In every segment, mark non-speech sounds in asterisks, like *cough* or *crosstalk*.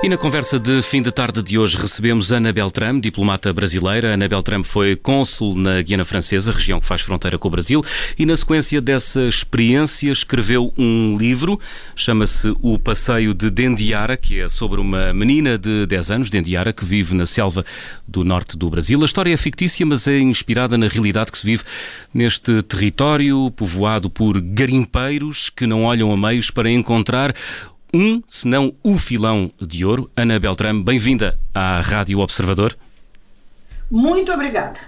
E na conversa de fim de tarde de hoje recebemos Ana Beltrame, diplomata brasileira. Ana Beltrame foi cônsul na Guiana Francesa, região que faz fronteira com o Brasil, e na sequência dessa experiência escreveu um livro, chama-se O Passeio de Dendiara, que é sobre uma menina de 10 anos, Dendiara, que vive na selva do norte do Brasil. A história é fictícia, mas é inspirada na realidade que se vive neste território povoado por garimpeiros que não olham a meios para encontrar um, se não o filão de ouro. Ana Beltrame, bem-vinda à Rádio Observador. Muito obrigada.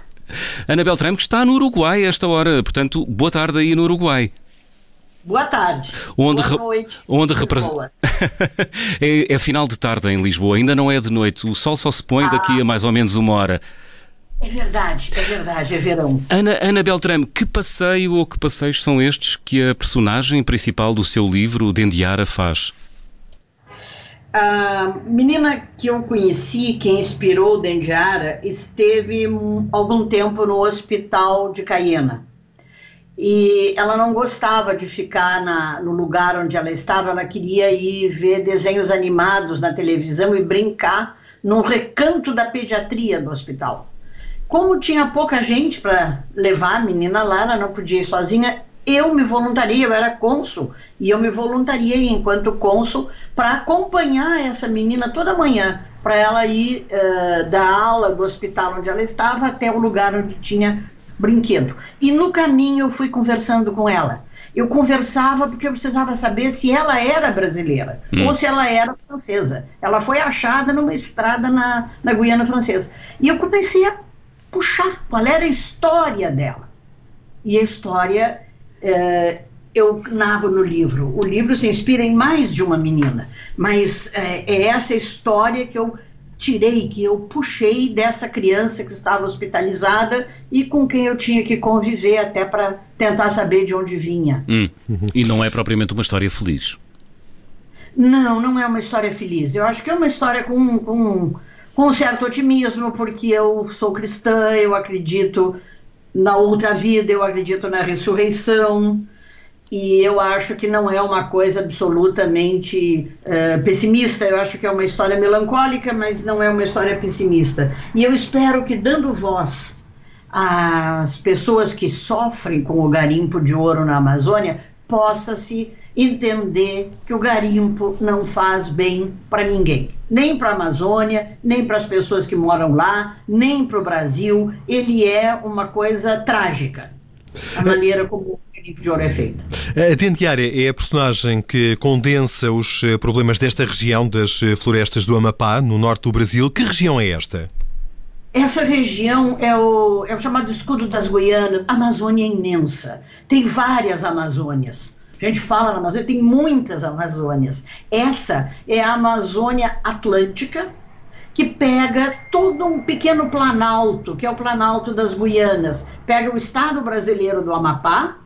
Ana Beltrame, que está no Uruguai a esta hora, portanto, boa tarde aí no Uruguai. Boa tarde. Onde Boa noite. Onde representa. *laughs* é, é, final de tarde em Lisboa, ainda não é de noite. O sol só se põe ah. daqui a mais ou menos uma hora. É verdade, é verdade, é verão. Ana, Ana Beltrame, que passeio ou que passeios são estes que a personagem principal do seu livro, Dendiara, faz? A menina que eu conheci, que inspirou Dendiara, esteve algum tempo no hospital de Cayena. E ela não gostava de ficar na, no lugar onde ela estava, ela queria ir ver desenhos animados na televisão e brincar num recanto da pediatria do hospital. Como tinha pouca gente para levar a menina lá, ela não podia ir sozinha, eu me voluntaria, eu era cônsul, e eu me voluntariei enquanto cônsul para acompanhar essa menina toda manhã, para ela ir uh, da aula do hospital onde ela estava até o lugar onde tinha brinquedo. E no caminho eu fui conversando com ela. Eu conversava porque eu precisava saber se ela era brasileira hum. ou se ela era francesa. Ela foi achada numa estrada na, na Guiana Francesa. E eu comecei a puxar qual era a história dela. E a história é, eu narro no livro. O livro se inspira em mais de uma menina, mas é, é essa história que eu tirei, que eu puxei dessa criança que estava hospitalizada e com quem eu tinha que conviver até para tentar saber de onde vinha. Hum. *laughs* E não é propriamente uma história feliz. Não, não é uma história feliz. Eu acho que é uma história com, com, com um certo otimismo, porque eu sou cristã, eu acredito na outra vida, eu acredito na ressurreição, e eu acho que não é uma coisa absolutamente uh, pessimista, eu acho que é uma história melancólica, mas não é uma história pessimista. E eu espero que, dando voz às pessoas que sofrem com o garimpo de ouro na Amazônia, possa se entender que o garimpo não faz bem para ninguém, nem para a Amazônia, nem para as pessoas que moram lá, nem para o Brasil. Ele é uma coisa trágica. A maneira como de ouro é feito. A Dentiária é a personagem que condensa os eh, problemas desta região das eh, florestas do Amapá, no norte do Brasil. Que região é esta? Essa região é o, é o chamado escudo das Guianas. A Amazônia é imensa. Tem várias Amazônias. A gente fala na Amazônia, tem muitas Amazônias. Essa é a Amazônia Atlântica, que pega todo um pequeno planalto, que é o Planalto das Guianas. Pega o estado brasileiro do Amapá,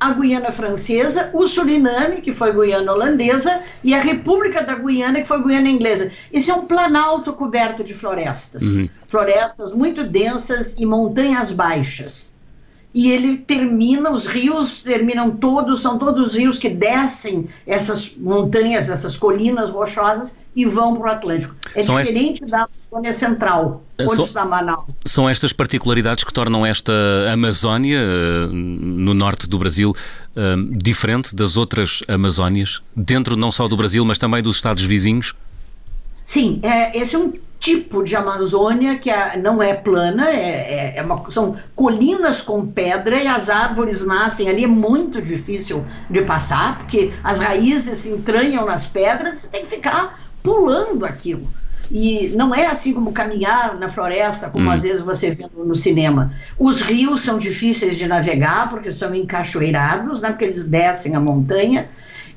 a Guiana Francesa, o Suriname, que foi Guiana Holandesa, e a República da Guiana, que foi Guiana Inglesa. Esse é um planalto coberto de florestas. Uhum. Florestas muito densas e montanhas baixas e ele termina, os rios terminam todos, são todos rios que descem essas montanhas, essas colinas rochosas e vão para o Atlântico. É são diferente est... da Amazônia Central, é, onde são, está Manaus. São estas particularidades que tornam esta Amazónia, eh, no norte do Brasil, eh, diferente das outras Amazónias, dentro não só do Brasil, mas também dos Estados vizinhos? Sim, é, esse é um tipo de Amazônia que é, não é plana, é, é, é uma, são colinas com pedra e as árvores nascem ali. É muito difícil de passar, porque as raízes se entranham nas pedras, tem que ficar pulando aquilo. E não é assim como caminhar na floresta, como hum. às vezes você vê no cinema. Os rios são difíceis de navegar, porque são encachoeirados, né, porque eles descem a montanha.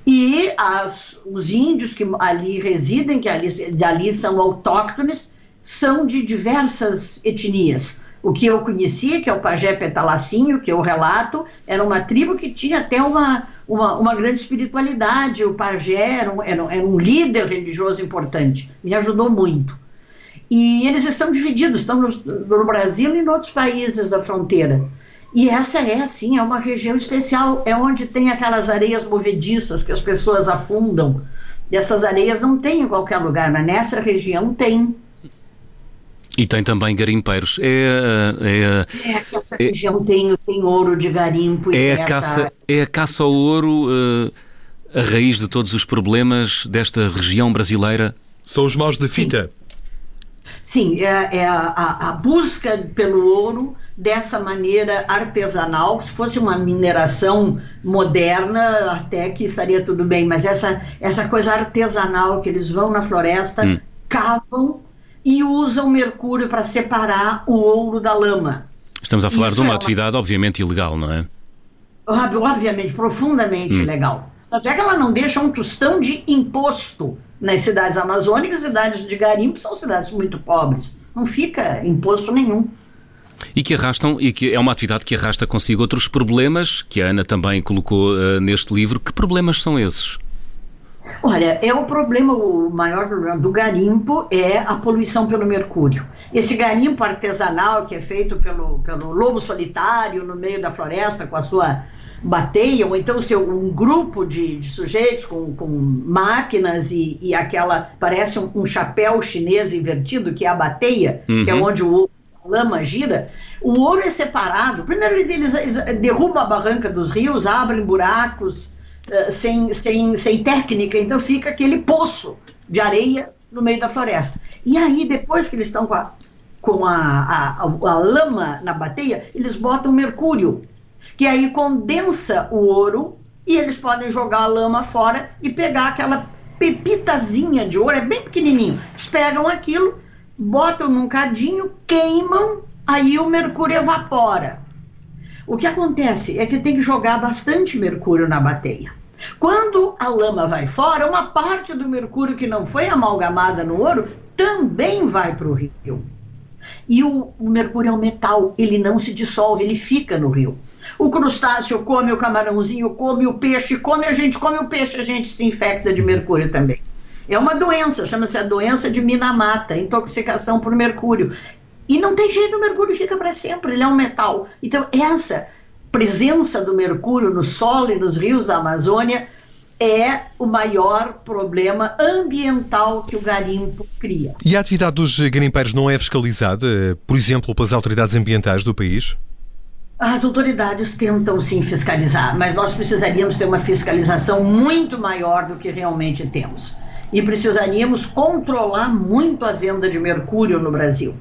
E as, os índios que ali residem, que ali, ali são autóctones, são de diversas etnias. O que eu conhecia, que é o pajé petalacinho, que eu relato, era uma tribo que tinha até uma, uma, uma grande espiritualidade. O pajé era um, era um líder religioso importante, me ajudou muito. E eles estão divididos, estão no, no Brasil e em outros países da fronteira. E essa é, assim, é uma região especial, é onde tem aquelas areias movediças que as pessoas afundam Dessas areias não tem em qualquer lugar, mas nessa região tem. E tem também garimpeiros. É, é, é que essa é, região tem, tem ouro de garimpo. É, a caça, é a caça ao ouro uh, a raiz de todos os problemas desta região brasileira? São os maus de fita. Sim, Sim é, é a, a, busca pelo ouro dessa maneira artesanal, se fosse uma mineração moderna, até que estaria tudo bem, mas essa, essa coisa artesanal que eles vão na floresta, hum. cavam e usam mercúrio para separar o ouro da lama. Estamos a falar Isso de uma, é uma atividade obviamente ilegal, não é? Obviamente, profundamente hum. ilegal. Tanto é que ela não deixa um tostão de imposto nas cidades amazônicas, cidades de garimpo são cidades muito pobres. Não fica imposto nenhum. E que arrastam, e que é uma atividade que arrasta consigo outros problemas, que a Ana também colocou uh, neste livro. Que problemas são esses? Olha, é o problema, o maior problema do garimpo é a poluição pelo mercúrio. Esse garimpo artesanal que é feito pelo, pelo lobo solitário no meio da floresta com a sua bateia, ou então seu, um grupo de, de sujeitos com, com máquinas e, e aquela, parece um, um, chapéu chinês invertido, que é a bateia, uhum. que é uhum. onde o a lama gira, o ouro é separado. Primeiro eles, eles derrubam a barranca dos rios, abrem buracos, eh, sem, sem, sem técnica, então fica aquele poço de areia no meio da floresta. E aí, depois que eles estão com a, com a, a, a, lama na bateia, eles botam mercúrio, que aí condensa o ouro e eles podem jogar a lama fora e pegar aquela pepitazinha de ouro, é bem pequenininho. Eles pegam aquilo, botam num cadinho, queimam, aí o mercúrio evapora. O que acontece é que tem que jogar bastante mercúrio na bateia. Quando a lama vai fora, uma parte do mercúrio que não foi amalgamada no ouro também vai para o rio. E o, o, mercúrio é um metal, ele não se dissolve, ele fica no rio. O crustáceo come o camarãozinho, come o peixe, come a gente, come o peixe, a gente se infecta de mercúrio também. É uma doença, chama-se a doença de Minamata, intoxicação por mercúrio. E não tem jeito, o mercúrio fica para sempre, ele é um metal. Então, essa presença do mercúrio no solo e nos rios da Amazônia é o maior problema ambiental que o garimpo cria. E a atividade dos garimpeiros não é fiscalizada, por exemplo, pelas autoridades ambientais do país? As autoridades tentam sim fiscalizar, mas nós precisaríamos ter uma fiscalização muito maior do que realmente temos. E precisaríamos controlar muito a venda de mercúrio no Brasil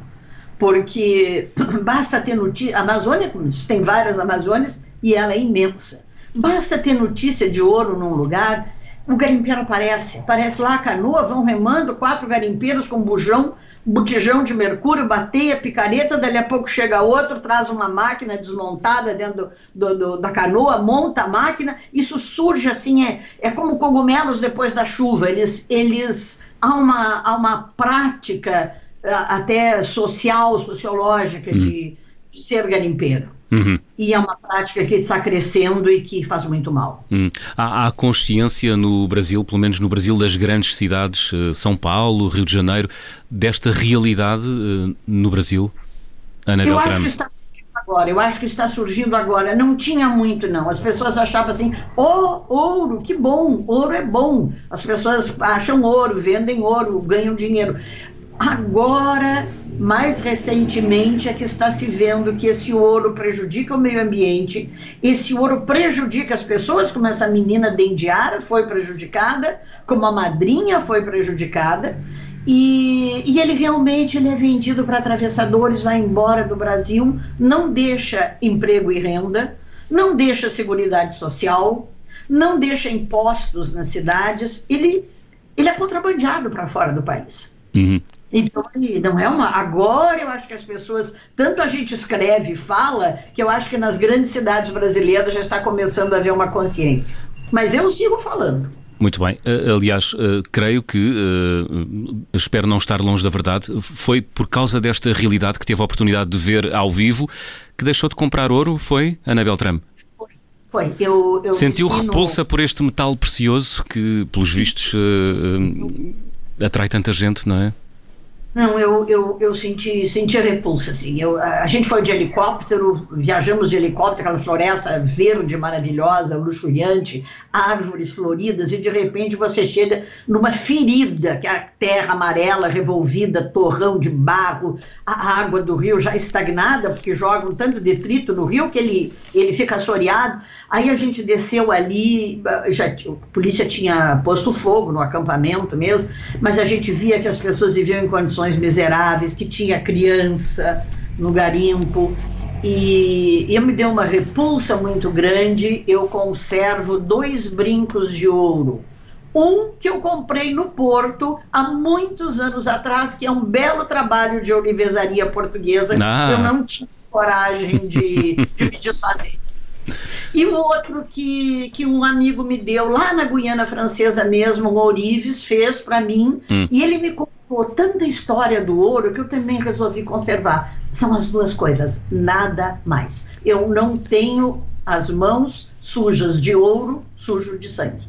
porque *clears throat* basta ter notícia. Amazônia, tem várias Amazônias e ela é imensa. Basta ter notícia de ouro num lugar, o garimpeiro aparece. Aparece lá a canoa, vão remando, quatro garimpeiros com bujão, botijão de mercúrio, bateia, picareta, dali a pouco chega outro, traz uma máquina desmontada dentro do, do, da canoa, monta a máquina, isso surge assim, é, é como cogumelos depois da chuva, eles, eles há, uma, há uma prática até social, sociológica uhum. de, de, ser garimpeiro. Uhum. E é uma prática que está crescendo e que faz muito mal. Uhum. Há, há, consciência no Brasil, pelo menos no Brasil das grandes cidades, eh, São Paulo, Rio de Janeiro, desta realidade uh, no Brasil? Ana Eu Beltrame. acho que está surgindo agora, eu acho que está surgindo agora. Não tinha muito, não. As pessoas achavam assim, oh, ouro, que bom, ouro é bom. As pessoas acham ouro, vendem ouro, ganham dinheiro. Agora, mais recentemente, é que está se vendo que esse ouro prejudica o meio ambiente, esse ouro prejudica as pessoas, como essa menina Dendiara foi prejudicada, como a madrinha foi prejudicada, e, e ele realmente ele é vendido para atravessadores, vai embora do Brasil, não deixa emprego e renda, não deixa seguridade social, não deixa impostos nas cidades, ele, ele é contrabandeado para fora do país. Uhum. Então, não é uma. Agora eu acho que as pessoas. Tanto a gente escreve e fala, que eu acho que nas grandes cidades brasileiras já está começando a haver uma consciência. Mas eu sigo falando. Muito bem. Eh, aliás, eh, creio que, eh, espero não estar longe da verdade, foi por causa desta realidade que teve a oportunidade de ver ao vivo que deixou de comprar ouro, foi, Anabel Trump? Foi. Eu, eu Sentiu repulsa por este metal precioso que, pelos vistos, atrai tanta gente, não é? Não, eu, eu, eu senti, senti a repulsa, assim. Eu, a, gente foi de helicóptero, viajamos de helicóptero, aquela floresta verde maravilhosa, luxuriante, árvores floridas, e de repente você chega numa ferida, que é a terra amarela revolvida, torrão de barro, a água do rio já estagnada, porque jogam tanto detrito no rio que ele, ele fica assoreado. Aí a gente desceu ali, já, a polícia tinha posto fogo no acampamento mesmo, mas a gente via que as pessoas viviam em condições miseráveis, que tinha criança no garimpo. E, e me deu uma repulsa muito grande. Eu conservo dois brincos de ouro. Um que eu comprei no Porto há muitos anos atrás, que é um belo trabalho de olivesaria portuguesa. Ah. Eu não tive coragem de, de me desfazer. E o outro que, que um amigo me deu lá na Guiana Francesa mesmo, o Ourives, fez para mim. Hum. E ele me contou tanta história do ouro que eu também resolvi conservar. São as duas coisas, nada mais. Eu não tenho as mãos sujas de ouro, sujo de sangue.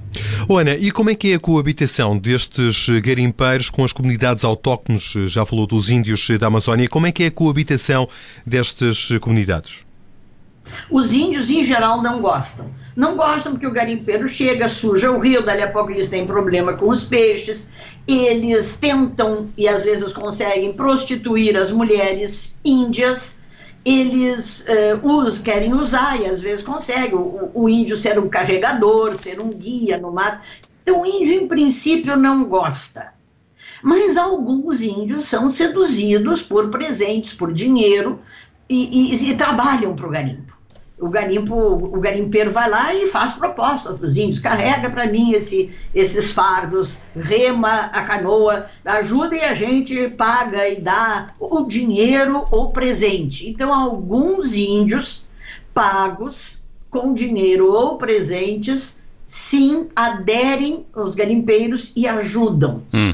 Ana, e como é que é a coabitação destes garimpeiros com as comunidades autóctones? Já falou dos índios da Amazónia. Como é que é a coabitação destas comunidades? Os índios, em geral, não gostam. Não gostam porque o garimpeiro chega, suja o rio, dali a pouco eles têm problema com os peixes. Eles tentam, e às vezes conseguem, prostituir as mulheres índias. Eles os querem usar e às vezes conseguem. O, o índio ser um carregador, ser um guia no mato. Então, o índio, em princípio, não gosta. Mas alguns índios são seduzidos por presentes, por dinheiro, e, e, e trabalham para o garimpo o garimpo, o garimpeiro vai lá e faz propostas para os índios, carrega para mim esse, esses fardos, rema a canoa, ajuda e a gente paga e dá o dinheiro ou presente. Então, alguns índios pagos com dinheiro ou presentes, sim, aderem aos garimpeiros e ajudam. Hum.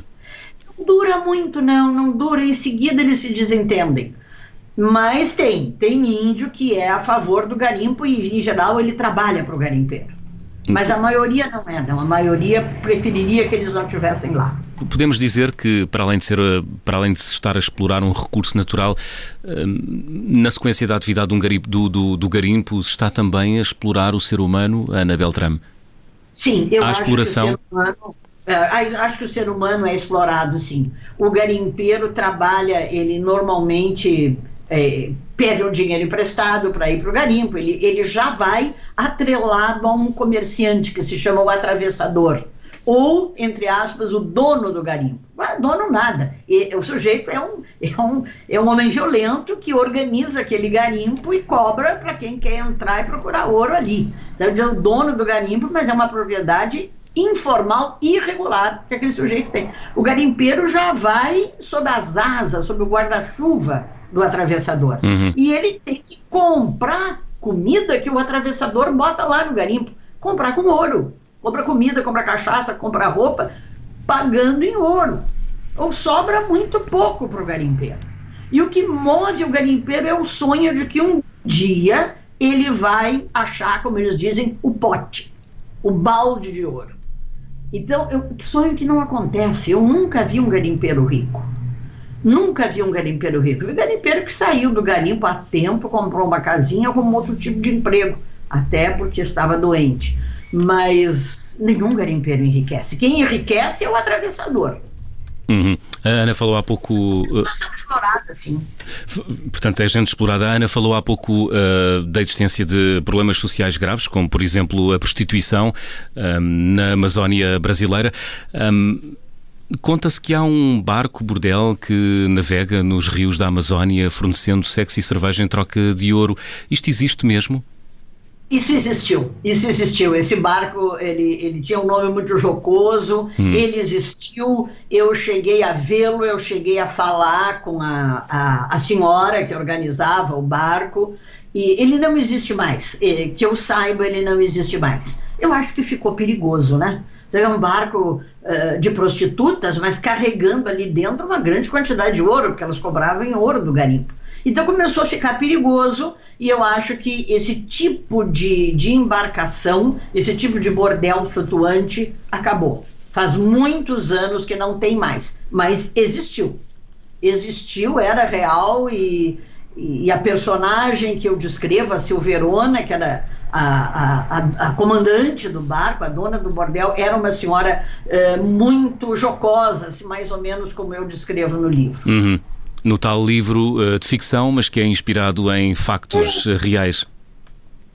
Não dura muito, não, não dura, em seguida eles se desentendem. Mas tem, tem índio que é a favor do garimpo e, em geral, ele trabalha para o garimpeiro. Mas a maioria não é, não. A maioria preferiria que eles não estivessem lá. Podemos dizer que, para além de ser, para além de se estar a explorar um recurso natural, hum, na sequência da atividade do, do, do garimpo, se está também a explorar o ser humano, Ana Beltrame? Sim, eu a acho exploração... que o ser humano é, acho que o ser humano é explorado, sim. O garimpeiro trabalha, ele normalmente é, pede um dinheiro emprestado para ir para o garimpo, ele, ele já vai atrelado a um comerciante que se chama o atravessador, ou, entre aspas, o dono do garimpo. É dono nada. E, o sujeito é um, é, um, é um homem violento que organiza aquele garimpo e cobra para quem quer entrar e procurar ouro ali. Então, é o dono do garimpo, mas é uma propriedade informal irregular que aquele sujeito tem. O garimpeiro já vai sob as asas, sob o guarda-chuva do atravessador. Uhum. E ele tem que comprar comida que o atravessador bota lá no garimpo. Comprar com ouro. Compra comida, compra cachaça, compra roupa, pagando em ouro. Ou sobra muito pouco para o garimpeiro. E o que move o garimpeiro é o sonho de que um dia ele vai achar, como eles dizem, o pote, o balde de ouro. Então, eu, sonho que não acontece. Eu nunca vi um garimpeiro rico. Nunca vi um garimpeiro rico. Vi garimpeiro que saiu do garimpo há tempo, comprou uma casinha, arrumou outro tipo de emprego, até porque estava doente. Mas nenhum garimpeiro enriquece. Quem enriquece é o atravessador. Uhum. A Ana falou há pouco. Uh, explorada, sim. Portanto, é gente explorada. A Ana falou há pouco uh, da existência de problemas sociais graves, como, por exemplo, a prostituição um, na Amazónia brasileira. Um, Conta-se que há um barco bordel que navega nos rios da Amazónia fornecendo sexo e cerveja em troca de ouro. Isto existe mesmo? Isso existiu, isso existiu. Esse barco, ele, ele tinha um nome muito jocoso, hum. ele existiu, eu cheguei a vê-lo, eu cheguei a falar com a, a, a, senhora que organizava o barco, e ele não existe mais, que eu saiba, ele não existe mais. Eu acho que ficou perigoso, né? Então, é um barco uh, de prostitutas, mas carregando ali dentro uma grande quantidade de ouro, porque elas cobravam em ouro do garimpo. Então começou a ficar perigoso e eu acho que esse tipo de, de embarcação, esse tipo de bordel flutuante acabou. Faz muitos anos que não tem mais, mas existiu. existiu, era real e, e a personagem que eu descrevo, a Silverona, que era a, a, a, comandante do barco, a dona do bordel, era uma senhora uh, muito jocosa, assim, mais ou menos como eu descrevo no livro. Uhum. No tal livro uh, de ficção, mas que é inspirado em factos é. reais.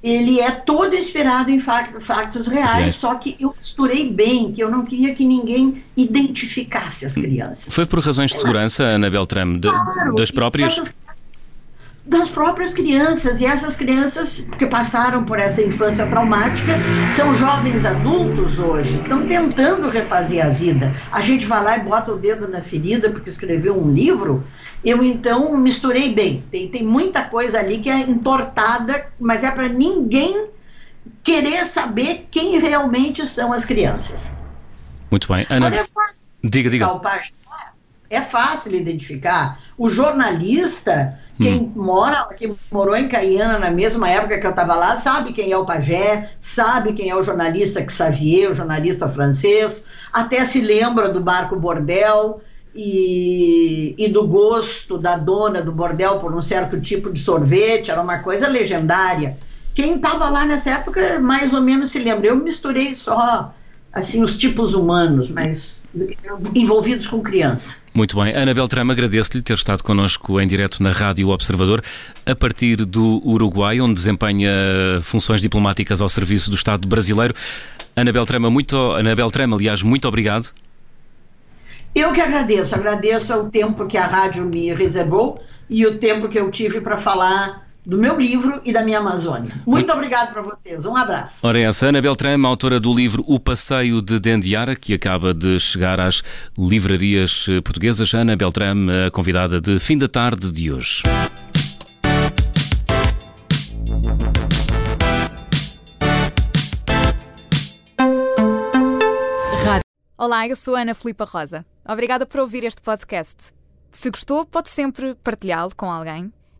Ele é todo inspirado em factos reais, é. só que eu misturei bem, que eu não queria que ninguém identificasse as crianças. Foi por razões de segurança, Ana Beltrame, de, claro, das próprias das próprias crianças. E essas crianças que passaram por essa infância traumática são jovens adultos hoje, estão tentando refazer a vida. A gente vai lá e bota o dedo na ferida porque escreveu um livro. Eu então misturei bem. Tem, tem muita coisa ali que é entortada, mas é para ninguém querer saber quem realmente são as crianças. Muito bem. Ana, Olha, é fácil diga, diga. É fácil identificar. O jornalista quem hum. mora, que morou em Caiana na mesma época que eu estava lá, sabe quem é o pajé, sabe quem é o jornalista Xavier, o jornalista francês, até se lembra do barco Bordel e, e do gosto da dona do bordel por um certo tipo de sorvete, era uma coisa legendária. Quem estava lá nessa época mais ou menos se lembra. Eu misturei só assim os tipos humanos, mas envolvidos com criança. Muito bem. Ana Beltrame, agradeço-lhe ter estado connosco em direto na Rádio Observador, a partir do Uruguai, onde desempenha funções diplomáticas ao serviço do Estado brasileiro. Ana Beltrame, muito, Ana Beltrame, aliás, muito obrigado. Eu que agradeço, agradeço o tempo que a rádio me reservou e o tempo que eu tive para falar do meu livro e da minha Amazônia. Muito obrigado para vocês. Um abraço. Ora, essa Ana Beltrame, autora do livro O Passeio de Dendiara, que acaba de chegar às livrarias portuguesas. Ana Beltrame, a convidada de fim da tarde de hoje. Olá, eu sou Ana Filipa Rosa. Obrigada por ouvir este podcast. Se gostou, pode sempre partilhá-lo com alguém